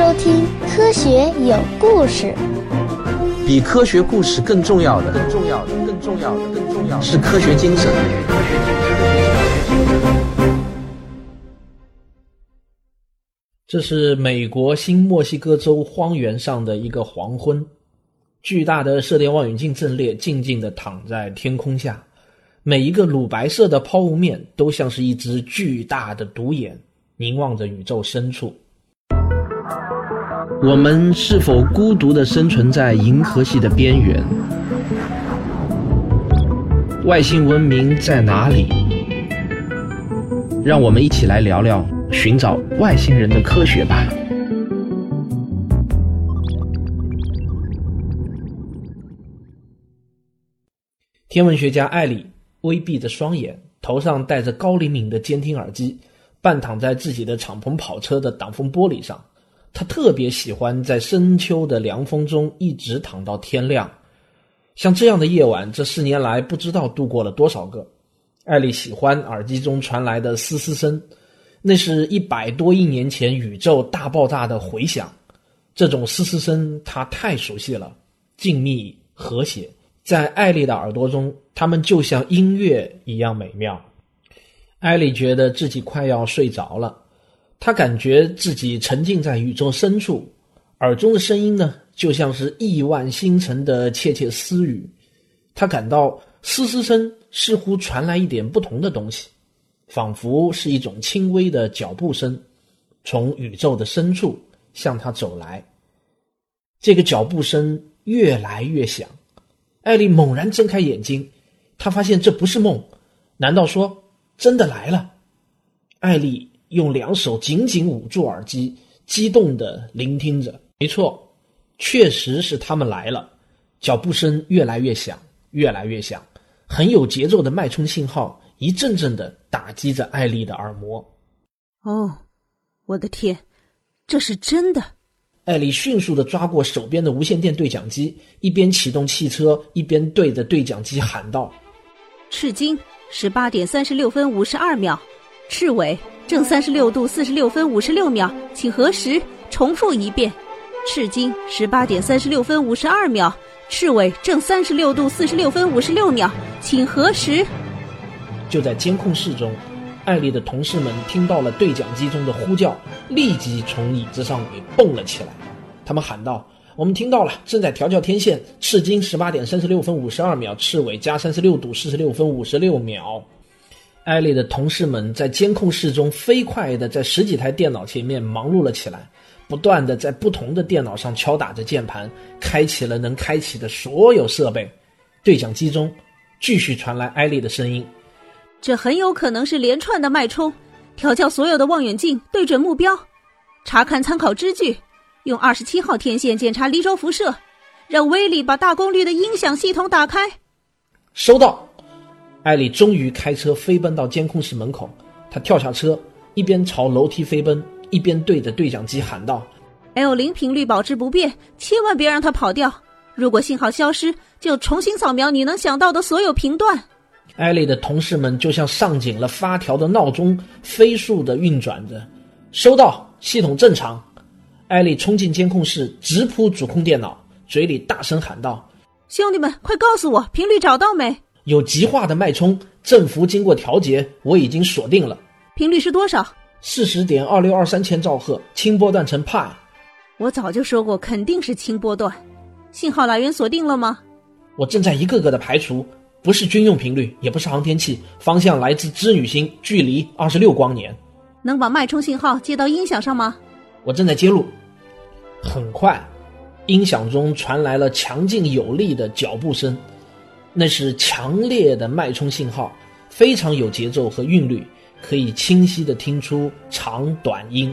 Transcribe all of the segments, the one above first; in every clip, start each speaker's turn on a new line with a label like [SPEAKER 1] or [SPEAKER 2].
[SPEAKER 1] 收听《科学有故事》。
[SPEAKER 2] 比科学故事更重要的，更重要的，更重要的，更重要的是科学精神。
[SPEAKER 3] 这是美国新墨西哥州荒原上的一个黄昏，巨大的射电望远镜阵列静静地躺在天空下，每一个乳白色的抛物面都像是一只巨大的独眼，凝望着宇宙深处。我们是否孤独地生存在银河系的边缘？外星文明在哪里？让我们一起来聊聊寻找外星人的科学吧。天文学家艾里微闭着双眼，头上戴着高灵敏的监听耳机，半躺在自己的敞篷跑车的挡风玻璃上。他特别喜欢在深秋的凉风中一直躺到天亮，像这样的夜晚，这四年来不知道度过了多少个。艾丽喜欢耳机中传来的嘶嘶声，那是一百多亿年前宇宙大爆炸的回响。这种嘶嘶声他太熟悉了，静谧和谐，在艾丽的耳朵中，他们就像音乐一样美妙。艾丽觉得自己快要睡着了。他感觉自己沉浸在宇宙深处，耳中的声音呢，就像是亿万星辰的窃窃私语。他感到嘶嘶声似乎传来一点不同的东西，仿佛是一种轻微的脚步声，从宇宙的深处向他走来。这个脚步声越来越响，艾丽猛然睁开眼睛，她发现这不是梦，难道说真的来了？艾丽。用两手紧紧捂住耳机，激动地聆听着。没错，确实是他们来了。脚步声越来越响，越来越响，很有节奏的脉冲信号一阵阵地打击着艾丽的耳膜。
[SPEAKER 4] 哦，我的天，这是真的！
[SPEAKER 3] 艾丽迅速地抓过手边的无线电对讲机，一边启动汽车，一边对着对讲机喊道：“
[SPEAKER 4] 赤金，十八点三十六分五十二秒，赤尾。”正三十六度四十六分五十六秒，请核实。重复一遍。赤金十八点三十六分五十二秒，赤尾正三十六度四十六分五十六秒，请核实。
[SPEAKER 3] 就在监控室中，艾丽的同事们听到了对讲机中的呼叫，立即从椅子上给蹦了起来。他们喊道：“我们听到了，正在调教天线。赤金十八点三十六分五十二秒，赤尾加三十六度四十六分五十六秒。”艾丽的同事们在监控室中飞快地在十几台电脑前面忙碌了起来，不断地在不同的电脑上敲打着键盘，开启了能开启的所有设备。对讲机中继续传来艾丽的声音：“
[SPEAKER 4] 这很有可能是连串的脉冲。调教所有的望远镜，对准目标，查看参考支距，用二十七号天线检查离轴辐射，让威利把大功率的音响系统打开。”
[SPEAKER 3] 收到。艾丽终于开车飞奔到监控室门口，她跳下车，一边朝楼梯飞奔，一边对着对讲机喊道
[SPEAKER 4] ：“L 零频率保持不变，千万别让它跑掉。如果信号消失，就重新扫描你能想到的所有频段。”
[SPEAKER 3] 艾丽的同事们就像上紧了发条的闹钟，飞速的运转着。收到，系统正常。艾丽冲进监控室，直扑主控电脑，嘴里大声喊道：“
[SPEAKER 4] 兄弟们，快告诉我频率找到没？”
[SPEAKER 3] 有极化的脉冲，振幅经过调节，我已经锁定了。
[SPEAKER 4] 频率是多少？
[SPEAKER 3] 四十点二六二三千兆赫，轻波段成派。
[SPEAKER 4] 我早就说过，肯定是轻波段。信号来源锁定了吗？
[SPEAKER 3] 我正在一个个的排除，不是军用频率，也不是航天器，方向来自织女星，距离二十六光年。
[SPEAKER 4] 能把脉冲信号接到音响上吗？
[SPEAKER 3] 我正在接入。很快，音响中传来了强劲有力的脚步声。那是强烈的脉冲信号，非常有节奏和韵律，可以清晰地听出长短音。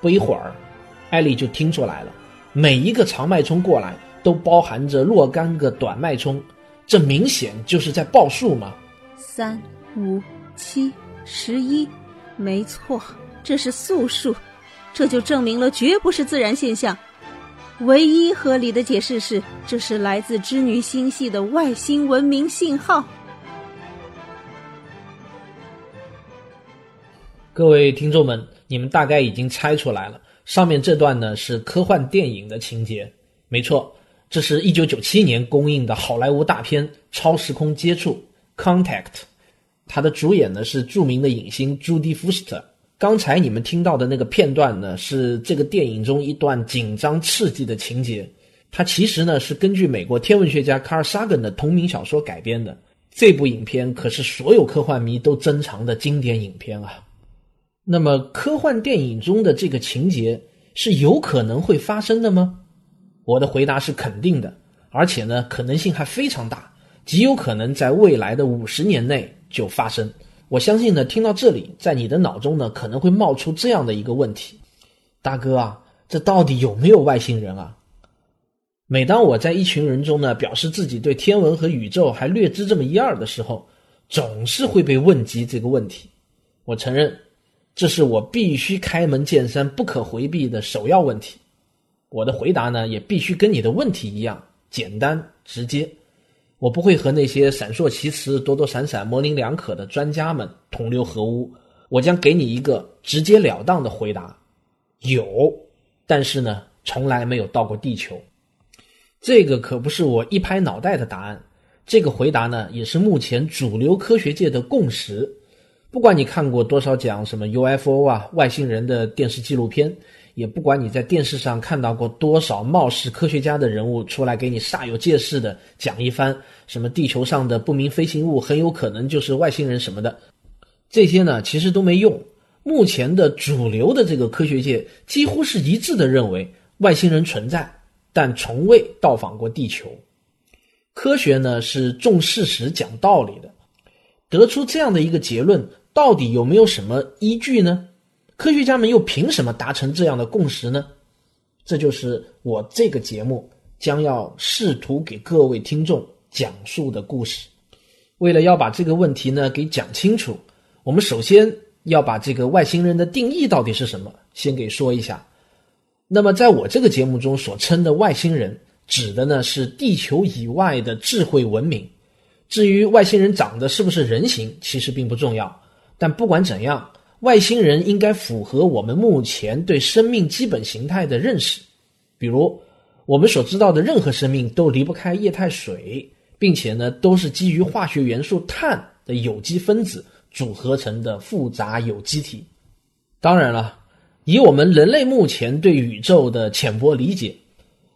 [SPEAKER 3] 不一会儿，艾丽就听出来了，每一个长脉冲过来都包含着若干个短脉冲，这明显就是在报数嘛。
[SPEAKER 4] 三、五、七、十一，没错，这是素数，这就证明了绝不是自然现象。唯一合理的解释是，这是来自织女星系的外星文明信号。
[SPEAKER 3] 各位听众们，你们大概已经猜出来了，上面这段呢是科幻电影的情节，没错，这是一九九七年公映的好莱坞大片《超时空接触》（Contact），它的主演呢是著名的影星朱迪·福斯特。刚才你们听到的那个片段呢，是这个电影中一段紧张刺激的情节。它其实呢是根据美国天文学家卡尔·萨根的同名小说改编的。这部影片可是所有科幻迷都珍藏的经典影片啊。那么，科幻电影中的这个情节是有可能会发生的吗？我的回答是肯定的，而且呢，可能性还非常大，极有可能在未来的五十年内就发生。我相信呢，听到这里，在你的脑中呢，可能会冒出这样的一个问题：大哥啊，这到底有没有外星人啊？每当我在一群人中呢，表示自己对天文和宇宙还略知这么一二的时候，总是会被问及这个问题。我承认。这是我必须开门见山、不可回避的首要问题。我的回答呢，也必须跟你的问题一样简单直接。我不会和那些闪烁其词、躲躲闪闪、模棱两可的专家们同流合污。我将给你一个直截了当的回答：有，但是呢，从来没有到过地球。这个可不是我一拍脑袋的答案。这个回答呢，也是目前主流科学界的共识。不管你看过多少讲什么 UFO 啊外星人的电视纪录片，也不管你在电视上看到过多少貌似科学家的人物出来给你煞有介事的讲一番什么地球上的不明飞行物很有可能就是外星人什么的，这些呢其实都没用。目前的主流的这个科学界几乎是一致的认为外星人存在，但从未到访过地球。科学呢是重事实讲道理的，得出这样的一个结论。到底有没有什么依据呢？科学家们又凭什么达成这样的共识呢？这就是我这个节目将要试图给各位听众讲述的故事。为了要把这个问题呢给讲清楚，我们首先要把这个外星人的定义到底是什么先给说一下。那么，在我这个节目中所称的外星人，指的呢是地球以外的智慧文明。至于外星人长得是不是人形，其实并不重要。但不管怎样，外星人应该符合我们目前对生命基本形态的认识，比如我们所知道的任何生命都离不开液态水，并且呢都是基于化学元素碳的有机分子组合成的复杂有机体。当然了，以我们人类目前对宇宙的浅薄理解，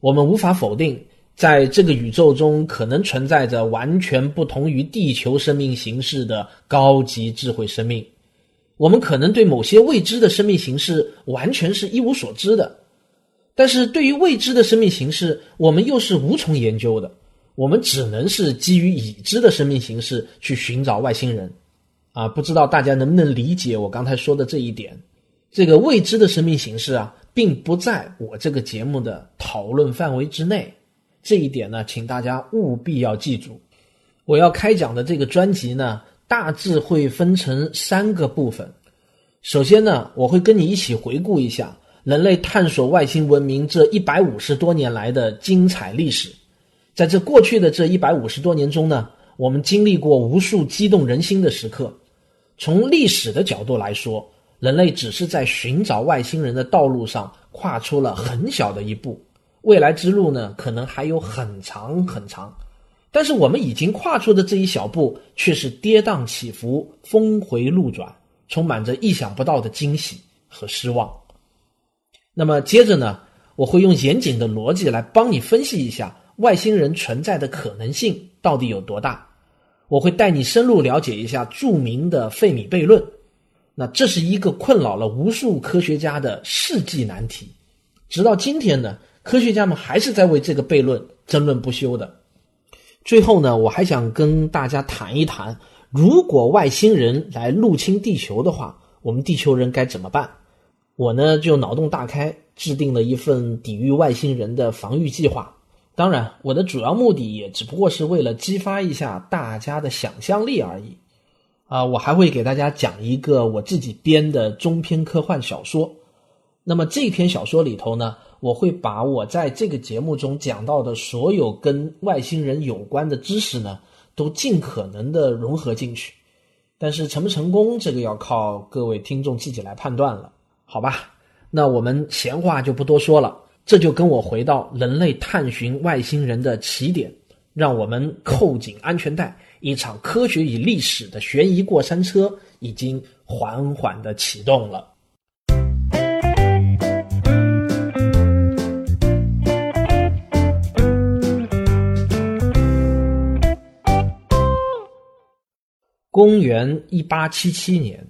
[SPEAKER 3] 我们无法否定。在这个宇宙中，可能存在着完全不同于地球生命形式的高级智慧生命。我们可能对某些未知的生命形式完全是一无所知的，但是对于未知的生命形式，我们又是无从研究的。我们只能是基于已知的生命形式去寻找外星人。啊，不知道大家能不能理解我刚才说的这一点？这个未知的生命形式啊，并不在我这个节目的讨论范围之内。这一点呢，请大家务必要记住。我要开讲的这个专辑呢，大致会分成三个部分。首先呢，我会跟你一起回顾一下人类探索外星文明这一百五十多年来的精彩历史。在这过去的这一百五十多年中呢，我们经历过无数激动人心的时刻。从历史的角度来说，人类只是在寻找外星人的道路上跨出了很小的一步。未来之路呢，可能还有很长很长，但是我们已经跨出的这一小步，却是跌宕起伏、峰回路转，充满着意想不到的惊喜和失望。那么接着呢，我会用严谨的逻辑来帮你分析一下外星人存在的可能性到底有多大。我会带你深入了解一下著名的费米悖论，那这是一个困扰了无数科学家的世纪难题，直到今天呢。科学家们还是在为这个悖论争论不休的。最后呢，我还想跟大家谈一谈，如果外星人来入侵地球的话，我们地球人该怎么办？我呢就脑洞大开，制定了一份抵御外星人的防御计划。当然，我的主要目的也只不过是为了激发一下大家的想象力而已。啊，我还会给大家讲一个我自己编的中篇科幻小说。那么这篇小说里头呢？我会把我在这个节目中讲到的所有跟外星人有关的知识呢，都尽可能的融合进去，但是成不成功，这个要靠各位听众自己来判断了，好吧？那我们闲话就不多说了，这就跟我回到人类探寻外星人的起点，让我们扣紧安全带，一场科学与历史的悬疑过山车已经缓缓的启动了。公元一八七七年，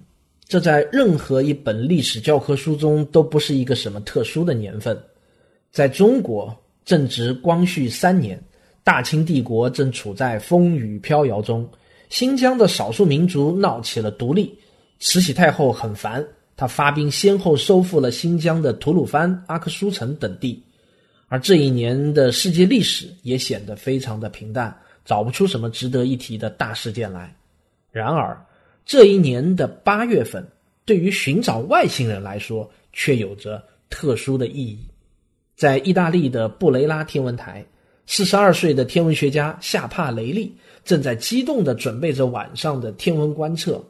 [SPEAKER 3] 这在任何一本历史教科书中都不是一个什么特殊的年份。在中国，正值光绪三年，大清帝国正处在风雨飘摇中，新疆的少数民族闹起了独立。慈禧太后很烦，她发兵先后收复了新疆的吐鲁番、阿克苏城等地。而这一年的世界历史也显得非常的平淡，找不出什么值得一提的大事件来。然而，这一年的八月份，对于寻找外星人来说，却有着特殊的意义。在意大利的布雷拉天文台，四十二岁的天文学家夏帕雷利正在激动地准备着晚上的天文观测。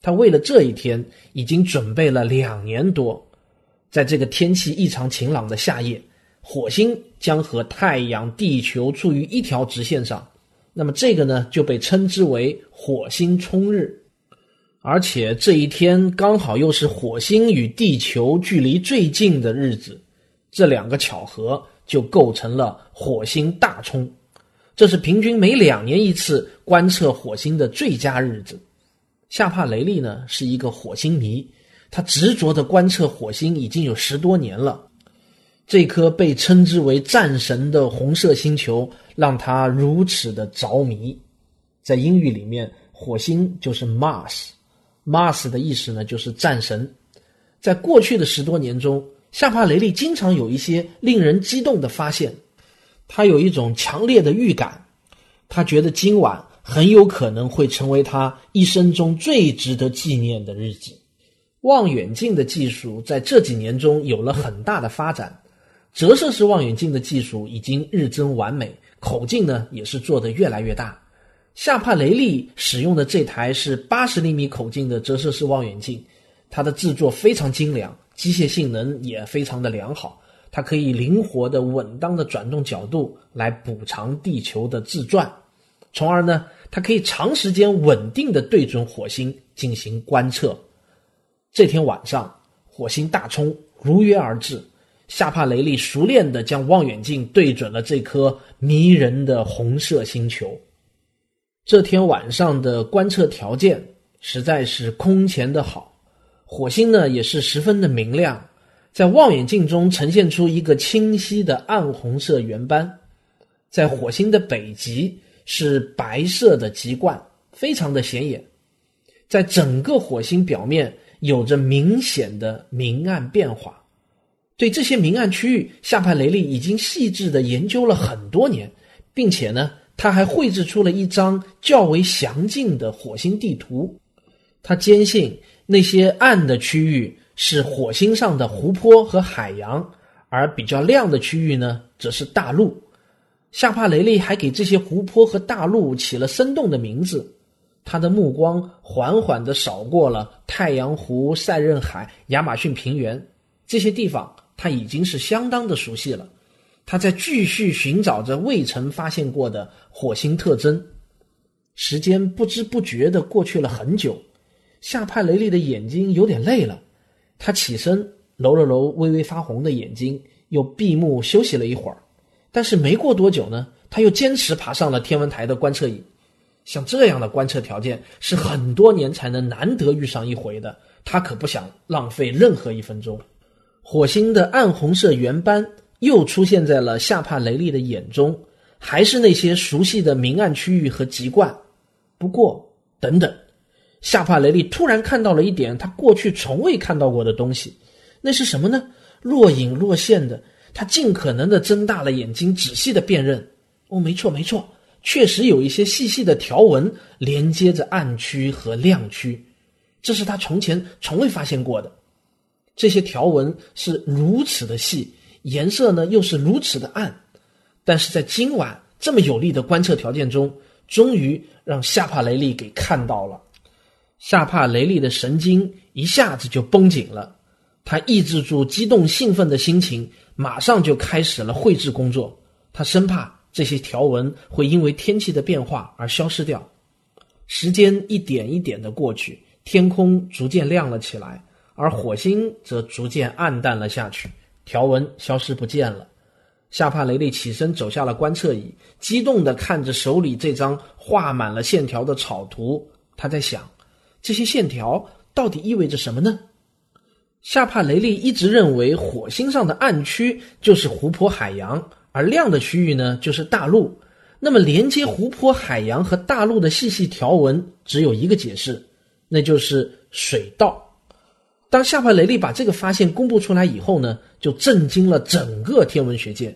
[SPEAKER 3] 他为了这一天，已经准备了两年多。在这个天气异常晴朗的夏夜，火星将和太阳、地球处于一条直线上。那么这个呢，就被称之为火星冲日，而且这一天刚好又是火星与地球距离最近的日子，这两个巧合就构成了火星大冲。这是平均每两年一次观测火星的最佳日子。夏帕雷利呢是一个火星迷，他执着的观测火星已经有十多年了。这颗被称之为战神的红色星球让他如此的着迷。在英语里面，火星就是 Mars，Mars 的意思呢就是战神。在过去的十多年中，夏帕雷利经常有一些令人激动的发现。他有一种强烈的预感，他觉得今晚很有可能会成为他一生中最值得纪念的日子。望远镜的技术在这几年中有了很大的发展。折射式望远镜的技术已经日臻完美，口径呢也是做得越来越大。夏帕雷利使用的这台是八十厘米口径的折射式望远镜，它的制作非常精良，机械性能也非常的良好。它可以灵活的、稳当的转动角度来补偿地球的自转，从而呢，它可以长时间稳定的对准火星进行观测。这天晚上，火星大冲如约而至。夏帕雷利熟练地将望远镜对准了这颗迷人的红色星球。这天晚上的观测条件实在是空前的好，火星呢也是十分的明亮，在望远镜中呈现出一个清晰的暗红色圆斑。在火星的北极是白色的极冠，非常的显眼。在整个火星表面有着明显的明暗变化。对这些明暗区域，夏帕雷利已经细致的研究了很多年，并且呢，他还绘制出了一张较为详尽的火星地图。他坚信那些暗的区域是火星上的湖泊和海洋，而比较亮的区域呢，则是大陆。夏帕雷利还给这些湖泊和大陆起了生动的名字。他的目光缓缓地扫过了太阳湖、塞壬海、亚马逊平原这些地方。他已经是相当的熟悉了，他在继续寻找着未曾发现过的火星特征。时间不知不觉的过去了很久，夏帕雷利的眼睛有点累了，他起身揉了揉微微发红的眼睛，又闭目休息了一会儿。但是没过多久呢，他又坚持爬上了天文台的观测椅。像这样的观测条件是很多年才能难得遇上一回的，他可不想浪费任何一分钟。火星的暗红色圆斑又出现在了夏帕雷利的眼中，还是那些熟悉的明暗区域和极冠。不过，等等，夏帕雷利突然看到了一点他过去从未看到过的东西，那是什么呢？若隐若现的，他尽可能的睁大了眼睛，仔细的辨认。哦，没错，没错，确实有一些细细的条纹连接着暗区和亮区，这是他从前从未发现过的。这些条纹是如此的细，颜色呢又是如此的暗，但是在今晚这么有利的观测条件中，终于让夏帕雷利给看到了。夏帕雷利的神经一下子就绷紧了，他抑制住激动兴奋的心情，马上就开始了绘制工作。他生怕这些条纹会因为天气的变化而消失掉。时间一点一点的过去，天空逐渐亮了起来，而火星则逐渐暗淡了下去，条纹消失不见了。夏帕雷利起身走下了观测椅，激动地看着手里这张画满了线条的草图。他在想，这些线条到底意味着什么呢？夏帕雷利一直认为火星上的暗区就是湖泊、海洋，而亮的区域呢就是大陆。那么，连接湖泊、海洋和大陆的细细条纹只有一个解释，那就是水道。当夏帕雷利把这个发现公布出来以后呢，就震惊了整个天文学界，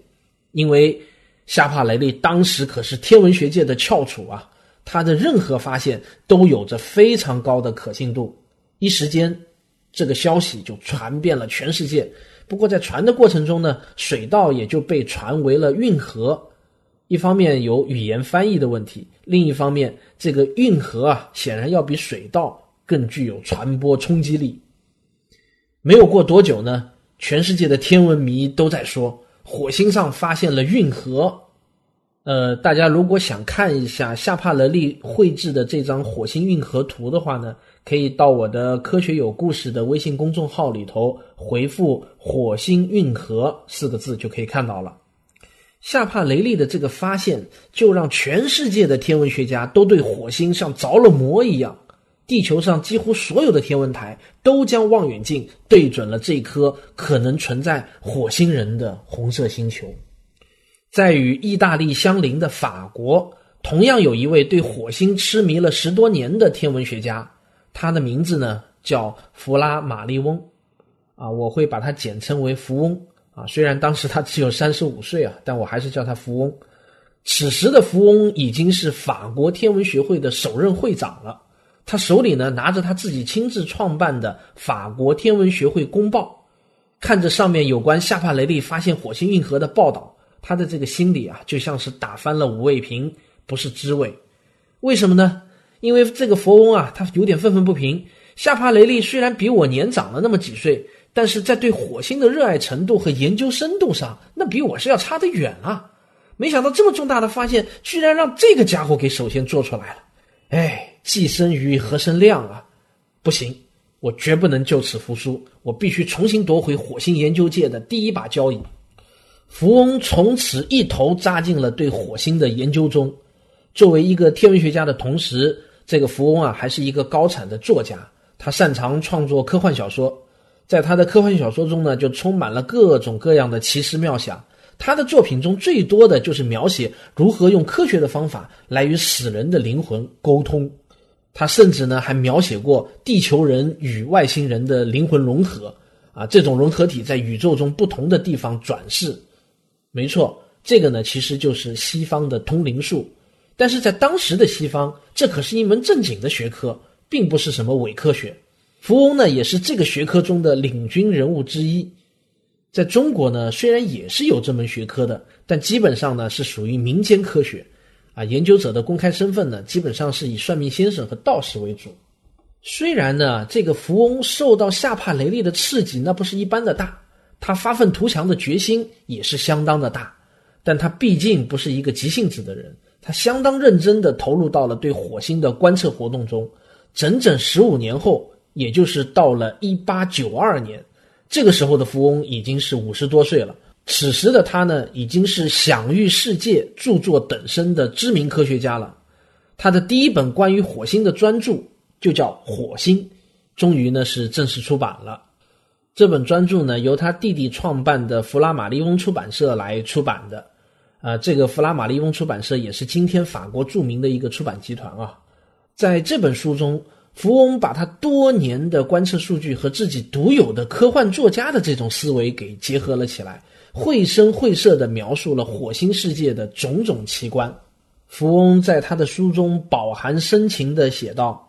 [SPEAKER 3] 因为夏帕雷利当时可是天文学界的翘楚啊，他的任何发现都有着非常高的可信度。一时间，这个消息就传遍了全世界。不过，在传的过程中呢，水道也就被传为了运河。一方面有语言翻译的问题，另一方面，这个运河啊，显然要比水道更具有传播冲击力。没有过多久呢，全世界的天文迷都在说火星上发现了运河。呃，大家如果想看一下夏帕雷利绘制的这张火星运河图的话呢，可以到我的“科学有故事”的微信公众号里头回复“火星运河”四个字就可以看到了。夏帕雷利的这个发现，就让全世界的天文学家都对火星像着了魔一样。地球上几乎所有的天文台都将望远镜对准了这颗可能存在火星人的红色星球。在与意大利相邻的法国，同样有一位对火星痴迷了十多年的天文学家，他的名字呢叫弗拉马利翁，啊，我会把他简称为福翁。啊，虽然当时他只有三十五岁啊，但我还是叫他福翁。此时的福翁已经是法国天文学会的首任会长了。他手里呢拿着他自己亲自创办的法国天文学会公报，看着上面有关夏帕雷利发现火星运河的报道，他的这个心里啊就像是打翻了五味瓶，不是滋味。为什么呢？因为这个佛翁啊，他有点愤愤不平。夏帕雷利虽然比我年长了那么几岁。但是在对火星的热爱程度和研究深度上，那比我是要差得远啊！没想到这么重大的发现，居然让这个家伙给首先做出来了。哎，既生瑜，何生亮啊！不行，我绝不能就此服输，我必须重新夺回火星研究界的第一把交椅。福翁从此一头扎进了对火星的研究中。作为一个天文学家的同时，这个福翁啊，还是一个高产的作家，他擅长创作科幻小说。在他的科幻小说中呢，就充满了各种各样的奇思妙想。他的作品中最多的就是描写如何用科学的方法来与死人的灵魂沟通。他甚至呢还描写过地球人与外星人的灵魂融合，啊，这种融合体在宇宙中不同的地方转世。没错，这个呢其实就是西方的通灵术。但是在当时的西方，这可是一门正经的学科，并不是什么伪科学。福翁呢，也是这个学科中的领军人物之一。在中国呢，虽然也是有这门学科的，但基本上呢是属于民间科学，啊，研究者的公开身份呢，基本上是以算命先生和道士为主。虽然呢，这个富翁受到夏帕雷利的刺激，那不是一般的大，他发愤图强的决心也是相当的大，但他毕竟不是一个急性子的人，他相当认真的投入到了对火星的观测活动中，整整十五年后。也就是到了一八九二年，这个时候的富翁已经是五十多岁了。此时的他呢，已经是享誉世界、著作等身的知名科学家了。他的第一本关于火星的专著就叫《火星》，终于呢是正式出版了。这本专著呢，由他弟弟创办的弗拉马利翁出版社来出版的。啊，这个弗拉马利翁出版社也是今天法国著名的一个出版集团啊。在这本书中。福翁把他多年的观测数据和自己独有的科幻作家的这种思维给结合了起来，绘声绘色地描述了火星世界的种种奇观。福翁在他的书中饱含深情地写道：“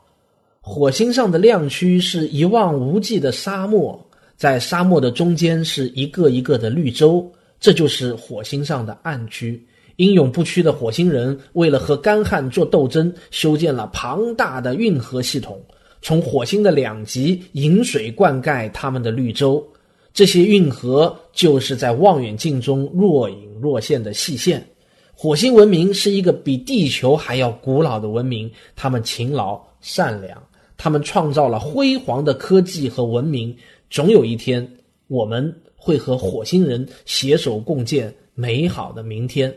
[SPEAKER 3] 火星上的亮区是一望无际的沙漠，在沙漠的中间是一个一个的绿洲，这就是火星上的暗区。”英勇不屈的火星人为了和干旱做斗争，修建了庞大的运河系统，从火星的两极引水灌溉他们的绿洲。这些运河就是在望远镜中若隐若现的细线。火星文明是一个比地球还要古老的文明，他们勤劳善良，他们创造了辉煌的科技和文明。总有一天，我们会和火星人携手共建美好的明天。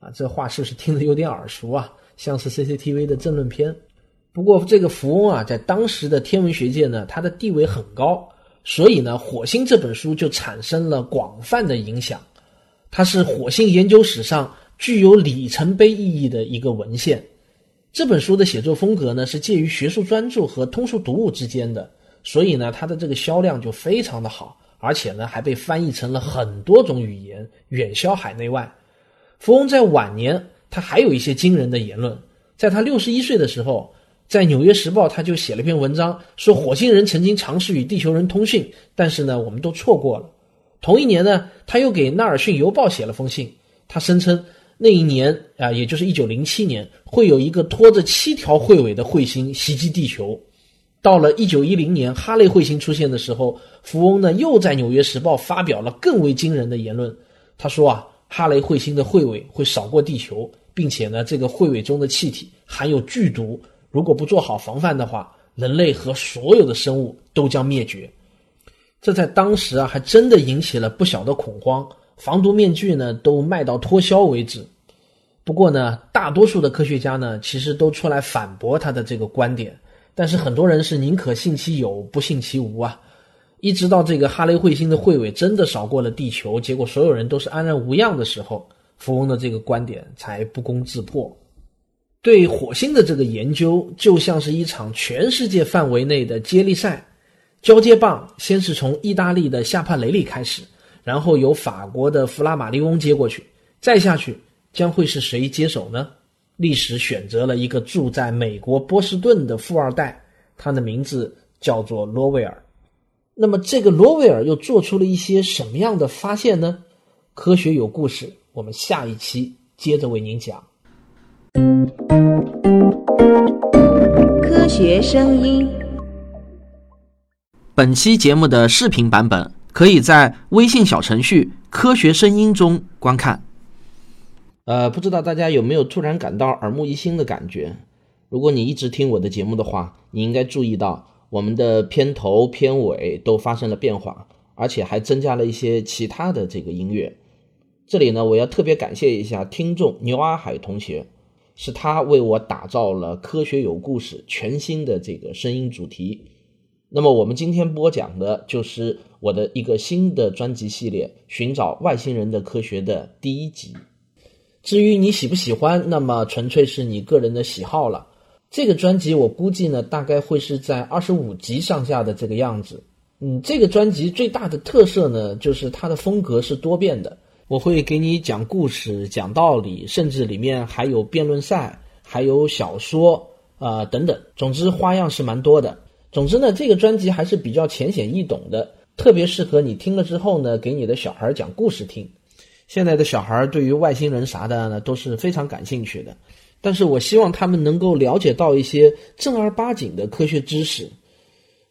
[SPEAKER 3] 啊，这话是不是听着有点耳熟啊？像是 CCTV 的政论片。不过，这个福翁啊，在当时的天文学界呢，他的地位很高。所以呢，《火星》这本书就产生了广泛的影响，它是火星研究史上具有里程碑意义的一个文献。这本书的写作风格呢，是介于学术专著和通俗读物之间的，所以呢，它的这个销量就非常的好，而且呢，还被翻译成了很多种语言，远销海内外。福翁在晚年，他还有一些惊人的言论，在他六十一岁的时候。在《纽约时报》，他就写了篇文章，说火星人曾经尝试与地球人通讯，但是呢，我们都错过了。同一年呢，他又给《纳尔逊邮报》写了封信，他声称那一年啊，也就是一九零七年，会有一个拖着七条彗尾的彗星袭击地球。到了一九一零年，哈雷彗星出现的时候，福翁呢又在《纽约时报》发表了更为惊人的言论。他说啊，哈雷彗星的彗尾会扫过地球，并且呢，这个彗尾中的气体含有剧毒。如果不做好防范的话，人类和所有的生物都将灭绝。这在当时啊，还真的引起了不小的恐慌，防毒面具呢都卖到脱销为止。不过呢，大多数的科学家呢，其实都出来反驳他的这个观点。但是很多人是宁可信其有，不信其无啊。一直到这个哈雷彗星的彗尾真的扫过了地球，结果所有人都是安然无恙的时候，富翁的这个观点才不攻自破。对火星的这个研究就像是一场全世界范围内的接力赛，交接棒先是从意大利的夏帕雷利开始，然后由法国的弗拉马利翁接过去，再下去将会是谁接手呢？历史选择了一个住在美国波士顿的富二代，他的名字叫做罗威尔。那么这个罗威尔又做出了一些什么样的发现呢？科学有故事，我们下一期接着为您讲。
[SPEAKER 4] 科学声音。
[SPEAKER 5] 本期节目的视频版本可以在微信小程序“科学声音”中观看。
[SPEAKER 3] 呃，不知道大家有没有突然感到耳目一新的感觉？如果你一直听我的节目的话，你应该注意到我们的片头、片尾都发生了变化，而且还增加了一些其他的这个音乐。这里呢，我要特别感谢一下听众牛阿海同学。是他为我打造了《科学有故事》全新的这个声音主题。那么，我们今天播讲的就是我的一个新的专辑系列《寻找外星人的科学》的第一集。至于你喜不喜欢，那么纯粹是你个人的喜好了。这个专辑我估计呢，大概会是在二十五集上下的这个样子。嗯，这个专辑最大的特色呢，就是它的风格是多变的。我会给你讲故事、讲道理，甚至里面还有辩论赛，还有小说啊等等。总之花样是蛮多的。总之呢，这个专辑还是比较浅显易懂的，特别适合你听了之后呢，给你的小孩讲故事听。现在的小孩对于外星人啥的呢都是非常感兴趣的，但是我希望他们能够了解到一些正儿八经的科学知识。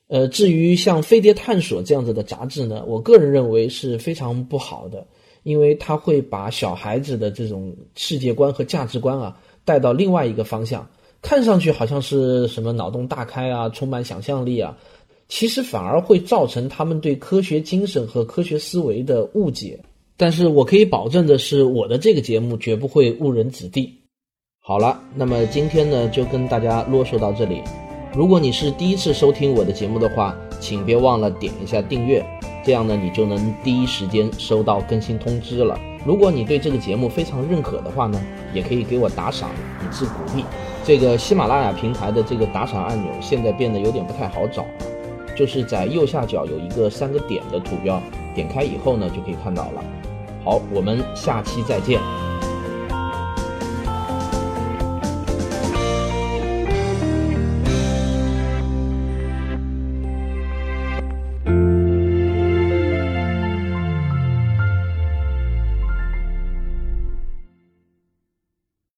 [SPEAKER 3] 呃，至于像《飞碟探索》这样子的杂志呢，我个人认为是非常不好的。因为它会把小孩子的这种世界观和价值观啊带到另外一个方向，看上去好像是什么脑洞大开啊，充满想象力啊，其实反而会造成他们对科学精神和科学思维的误解。但是我可以保证的是，我的这个节目绝不会误人子弟。好了，那么今天呢就跟大家啰嗦到这里。如果你是第一次收听我的节目的话，请别忘了点一下订阅。这样呢，你就能第一时间收到更新通知了。如果你对这个节目非常认可的话呢，也可以给我打赏以示鼓励。这个喜马拉雅平台的这个打赏按钮现在变得有点不太好找了，就是在右下角有一个三个点的图标，点开以后呢就可以看到了。好，我们下期再见。